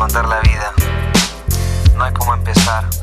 contar la vida, no hay cómo empezar.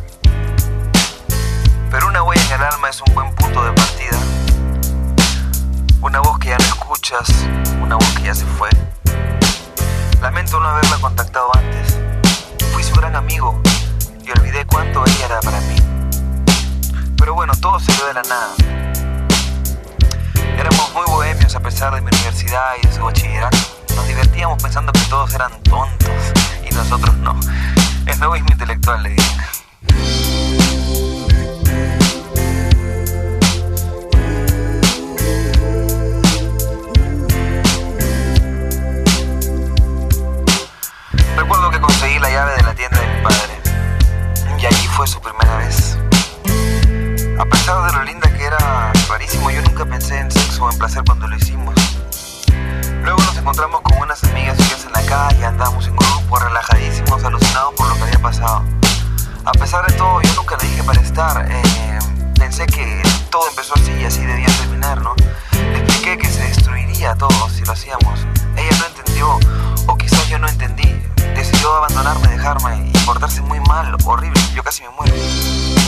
Dejarme y portarse muy mal, horrible. Yo casi me muero.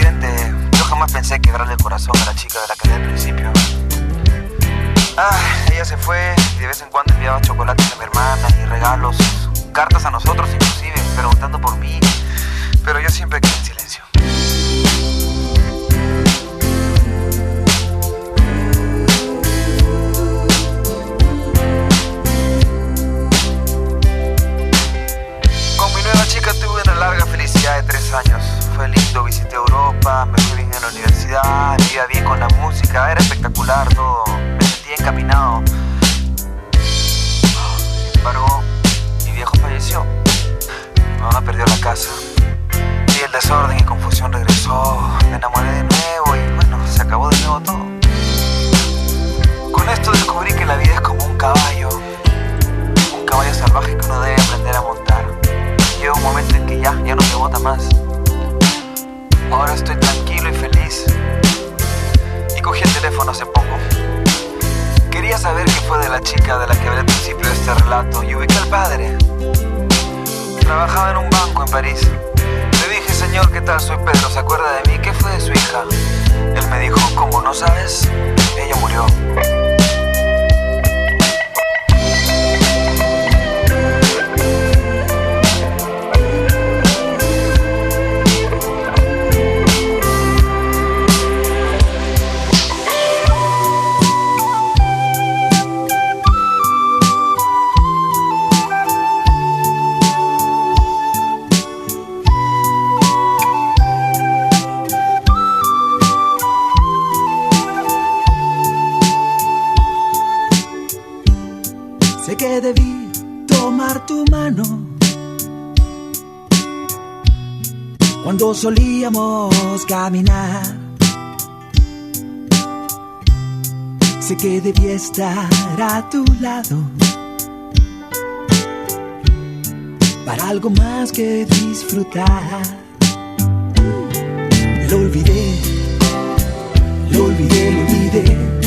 Accidente, yo jamás pensé quebrarle el corazón a la chica de la que al principio. Ah, ella se fue y de vez en cuando enviaba chocolates a mi hermana y regalos, cartas a nosotros inclusive, preguntando por mí, pero yo siempre quedé en silencio. Con mi nueva chica tuve una larga felicidad de tres años. Fue lindo, visité Europa, me fui bien en la universidad, me iba bien con la música, era espectacular todo, me sentía encaminado. Sin embargo, mi viejo falleció. Mi mamá perdió la casa. Y el desorden y confusión regresó. Me enamoré de nuevo y bueno, se acabó de nuevo todo. Con esto descubrí que la vida es como un caballo. Un caballo salvaje que uno debe aprender a montar. Llega un momento en que ya, ya no se bota más. Ahora estoy tranquilo y feliz. Y cogí el teléfono hace poco. Quería saber qué fue de la chica de la que hablé al principio de este relato y ubiqué al padre. Trabajaba en un banco en París. Le dije, señor, ¿qué tal? Soy Pedro, ¿se acuerda de mí? ¿Qué fue de su hija? Él me dijo, ¿cómo no sabes? Ella murió. Solíamos caminar. Sé que debí estar a tu lado para algo más que disfrutar. Lo olvidé, lo olvidé, lo olvidé.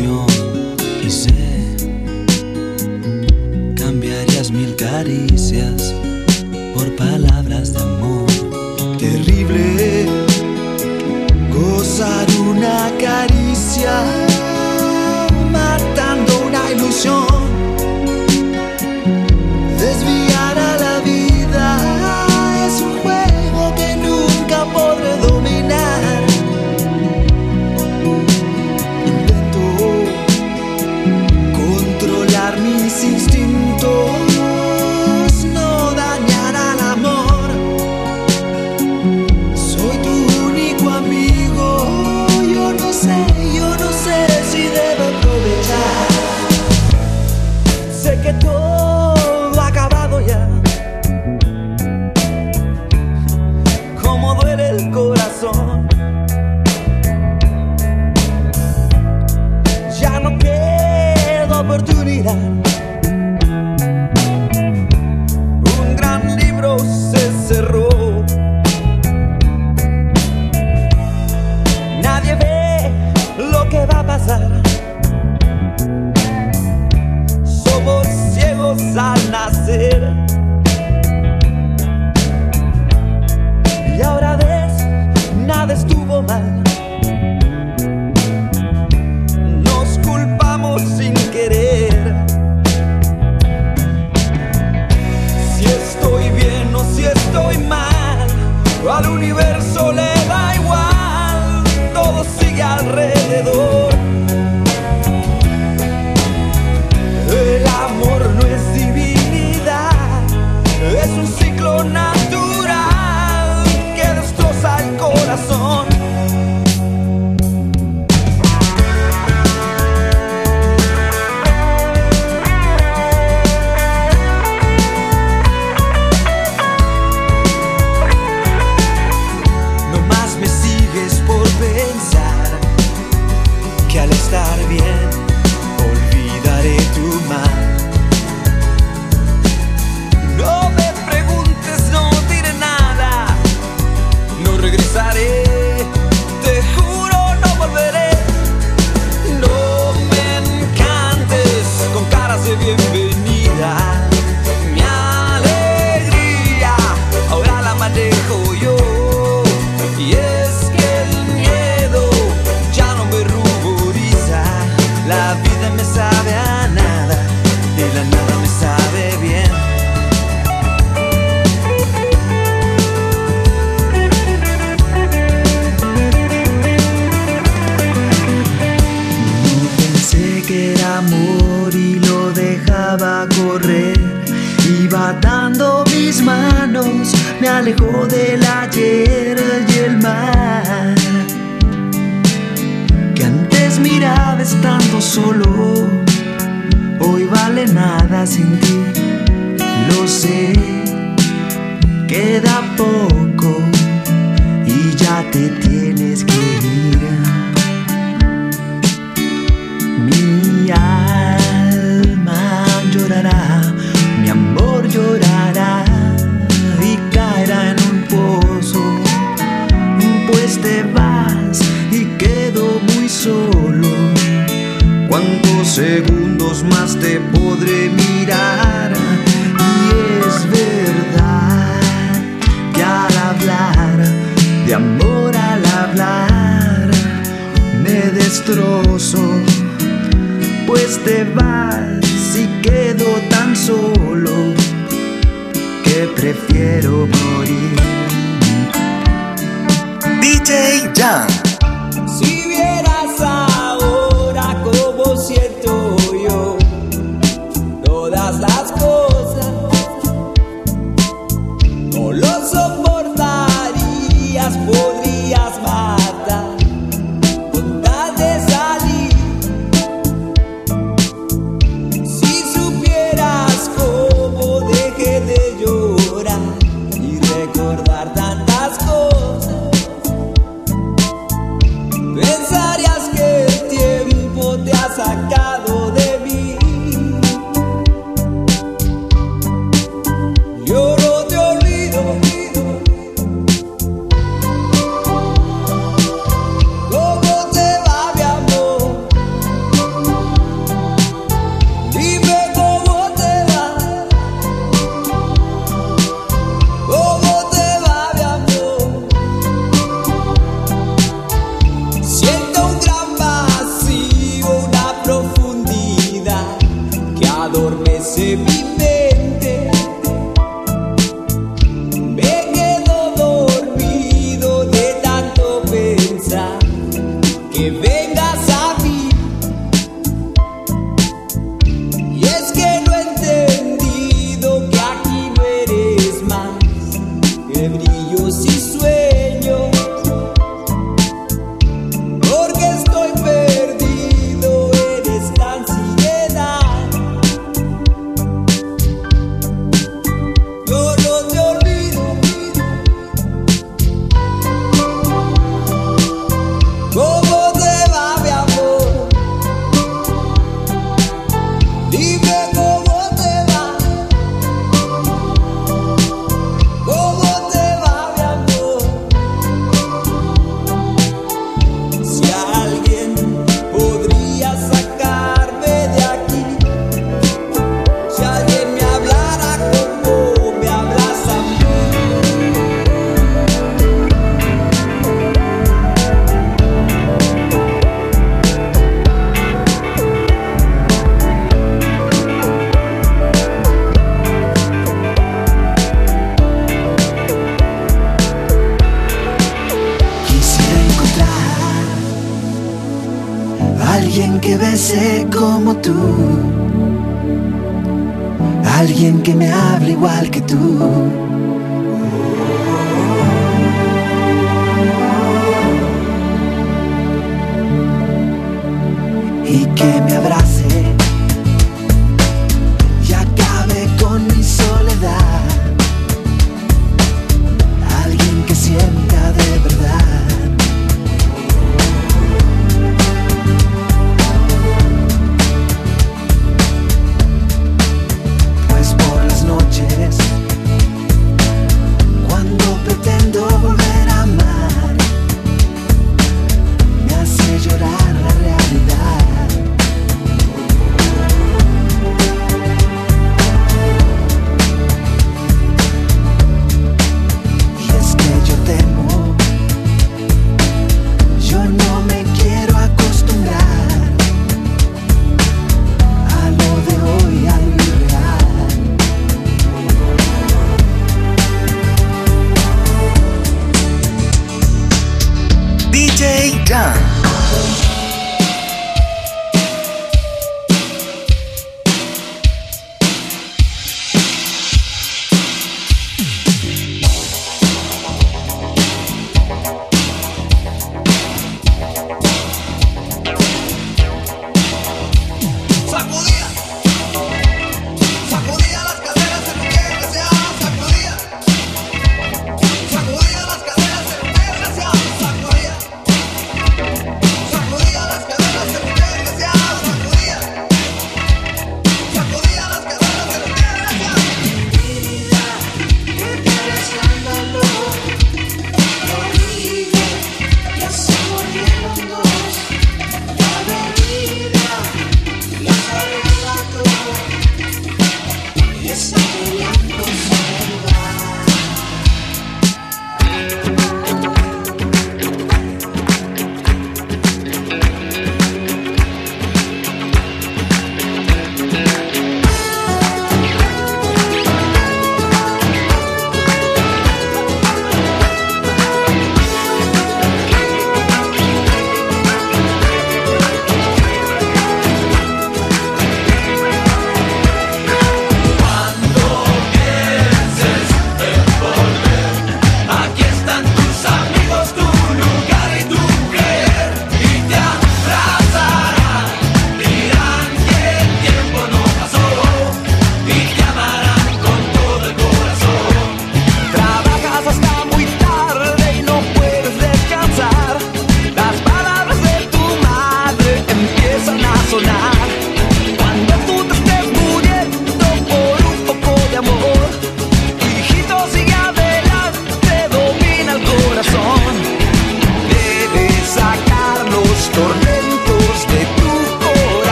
y sé, cambiarías mil caris. alejó del ayer y el mar que antes miraba estando solo, hoy vale nada sin ti, lo sé, queda poco podré mirar y es verdad que al hablar de amor al hablar me destrozo pues te vas y quedo tan solo que prefiero morir. DJ Young Let's go.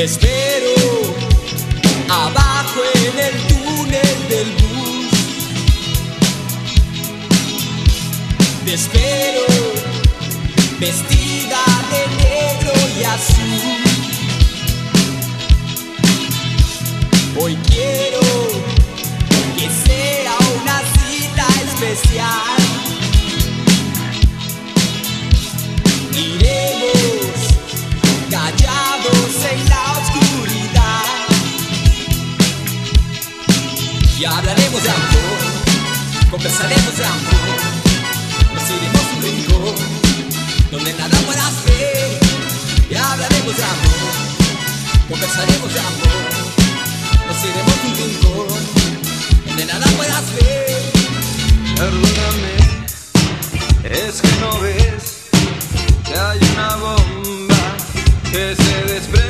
Te espero abajo en el túnel del bus. Te espero vestida de negro y azul. Hoy quiero que sea una cita especial. Y hablaremos de amor, conversaremos de amor, nos iremos un rincón donde nada pueda hacer. Y hablaremos de amor, conversaremos de amor, nos iremos un rincón donde nada pueda hacer. Perdóname, es que no ves que hay una bomba que se desprende.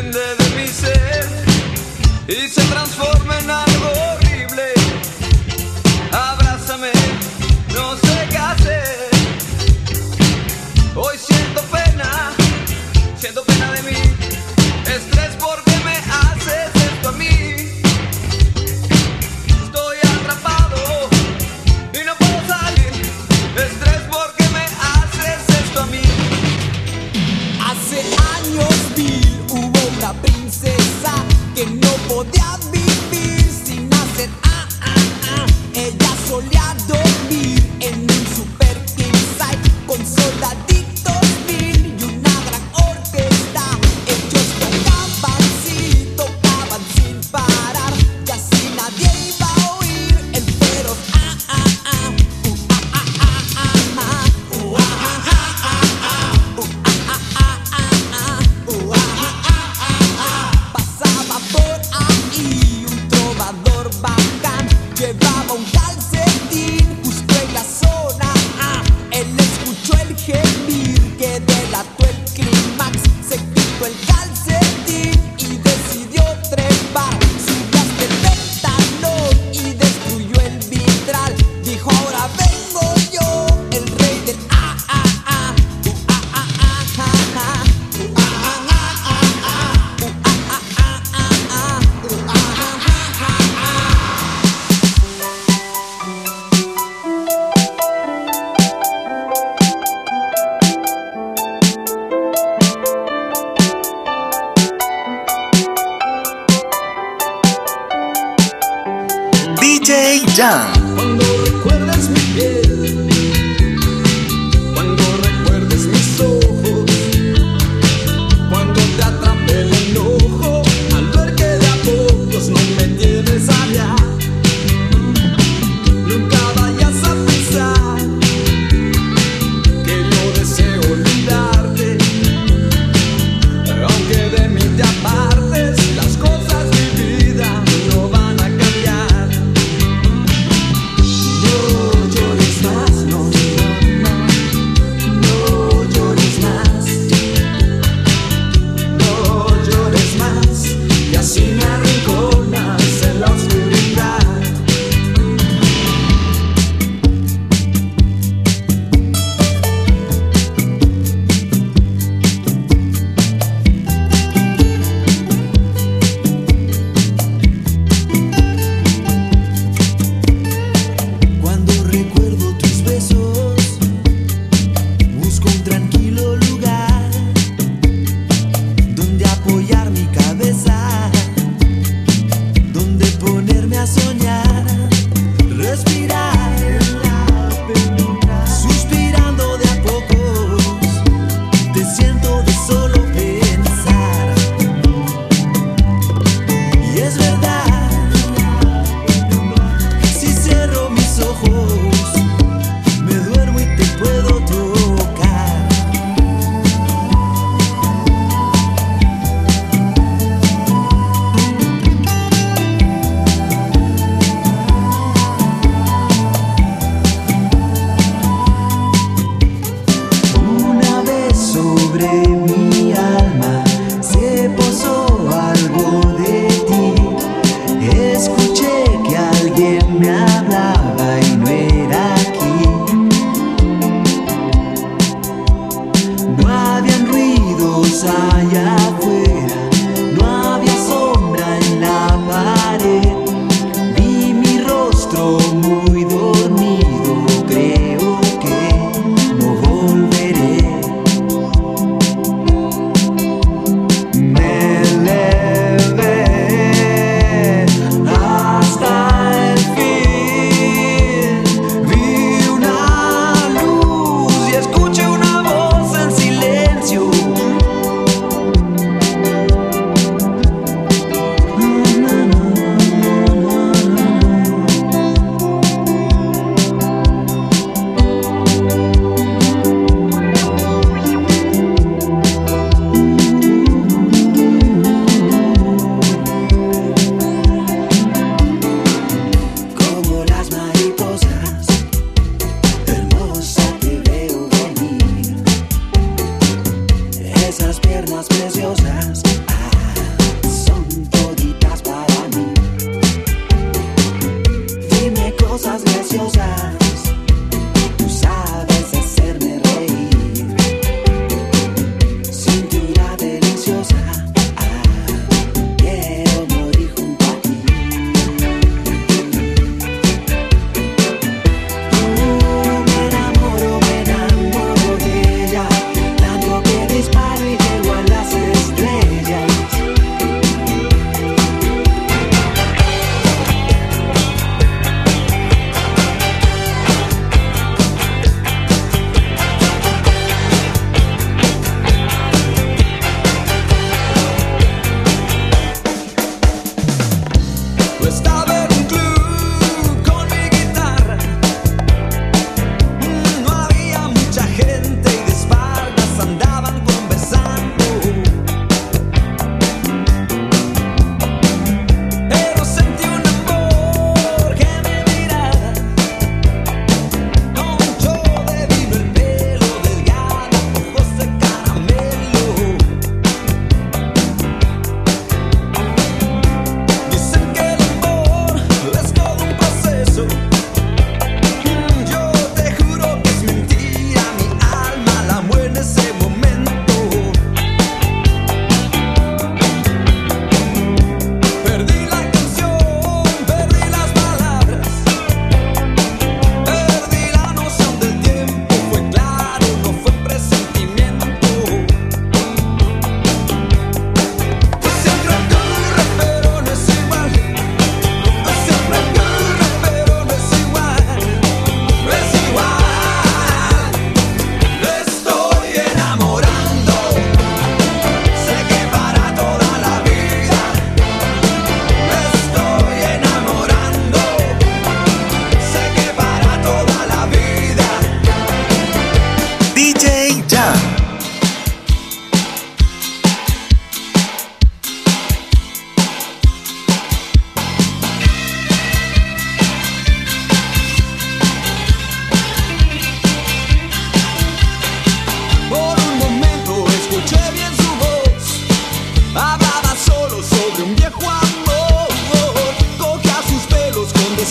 Down.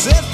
as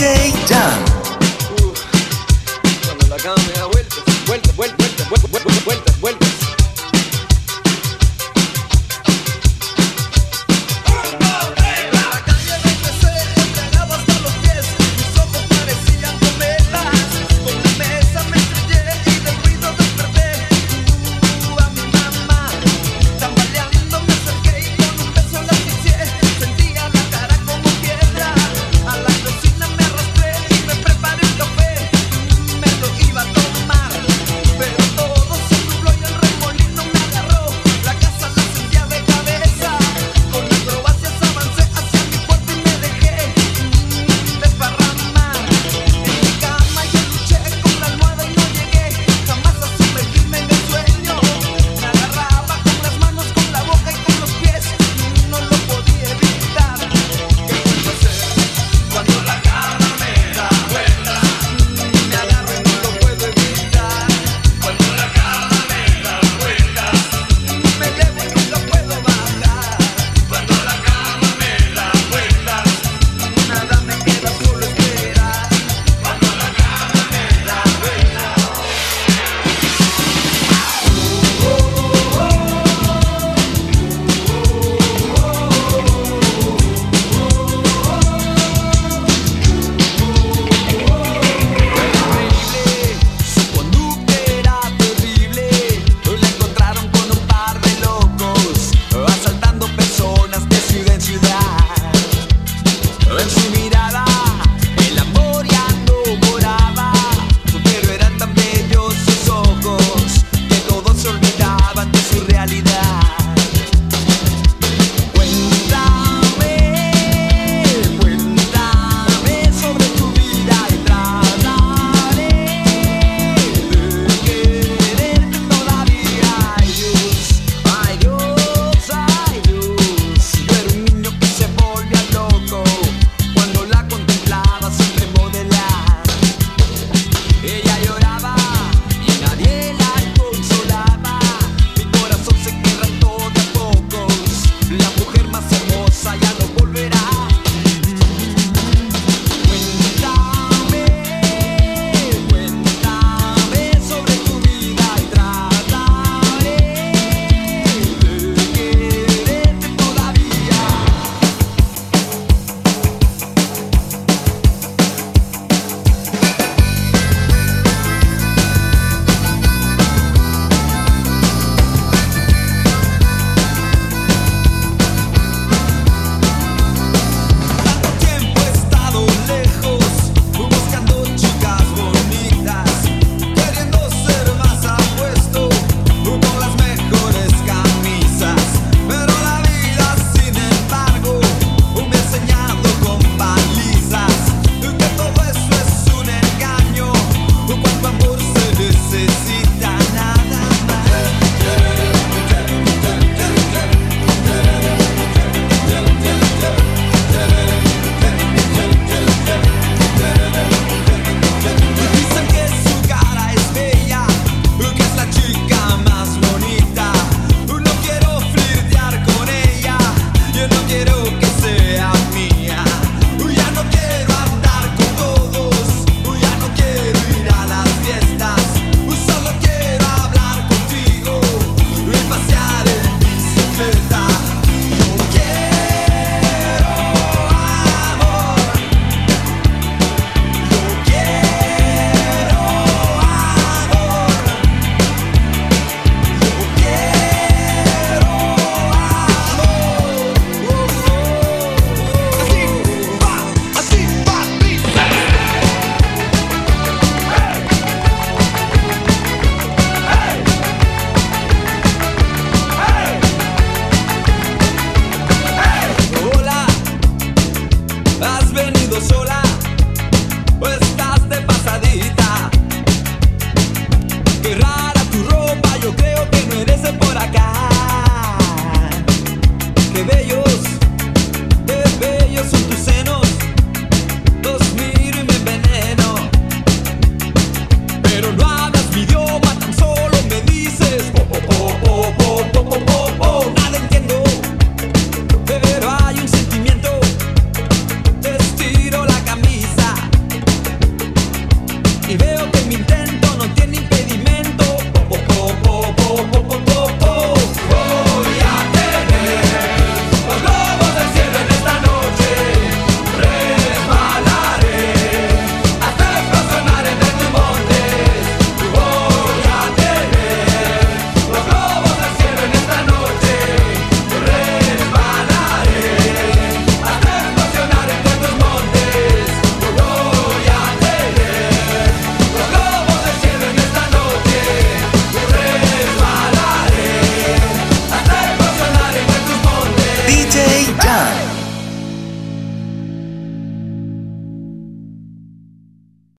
day